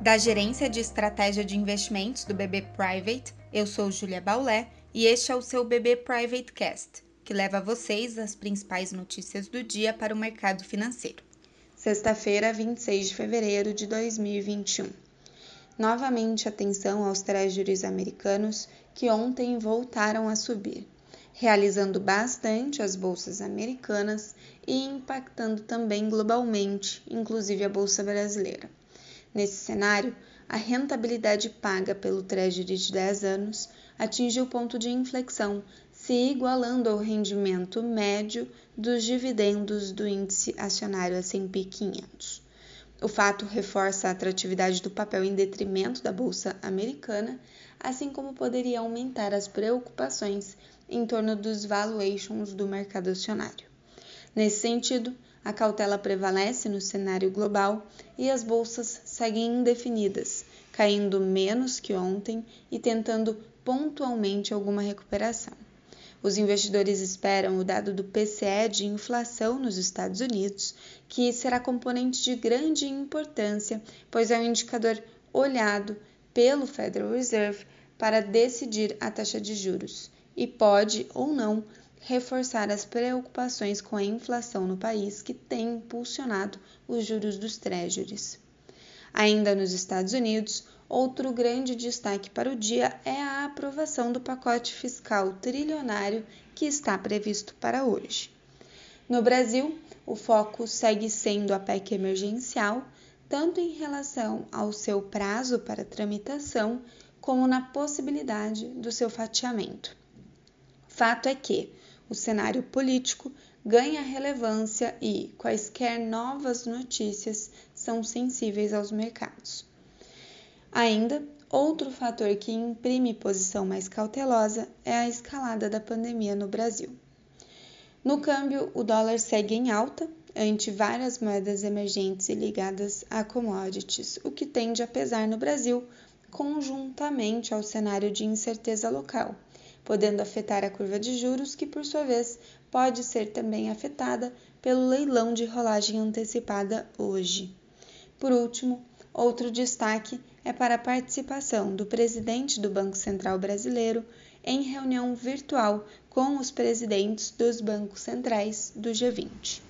Da Gerência de Estratégia de Investimentos do BB Private, eu sou Julia Baulé e este é o seu BB Private Cast, que leva a vocês as principais notícias do dia para o mercado financeiro. Sexta-feira, 26 de fevereiro de 2021. Novamente atenção aos treasuries americanos que ontem voltaram a subir realizando bastante as bolsas americanas e impactando também globalmente, inclusive a bolsa brasileira. Nesse cenário, a rentabilidade paga pelo Treasury de 10 anos atingiu ponto de inflexão, se igualando ao rendimento médio dos dividendos do índice acionário S&P 500. O fato reforça a atratividade do papel em detrimento da bolsa americana, assim como poderia aumentar as preocupações em torno dos valuations do mercado acionário. Nesse sentido, a cautela prevalece no cenário global e as bolsas seguem indefinidas, caindo menos que ontem e tentando pontualmente alguma recuperação. Os investidores esperam o dado do PCE de inflação nos Estados Unidos, que será componente de grande importância, pois é um indicador olhado pelo Federal Reserve para decidir a taxa de juros e pode ou não reforçar as preocupações com a inflação no país que tem impulsionado os juros dos treasuries. Ainda nos Estados Unidos, outro grande destaque para o dia é a aprovação do pacote fiscal trilionário que está previsto para hoje. No Brasil, o foco segue sendo a PEC emergencial, tanto em relação ao seu prazo para tramitação, como na possibilidade do seu fatiamento. Fato é que o cenário político ganha relevância e quaisquer novas notícias são sensíveis aos mercados. Ainda, outro fator que imprime posição mais cautelosa é a escalada da pandemia no Brasil. No câmbio, o dólar segue em alta ante várias moedas emergentes e ligadas a commodities, o que tende a pesar no Brasil conjuntamente ao cenário de incerteza local podendo afetar a curva de juros, que por sua vez pode ser também afetada pelo leilão de rolagem antecipada hoje. Por último, outro destaque é para a participação do presidente do Banco Central Brasileiro em reunião virtual com os presidentes dos bancos centrais do G20.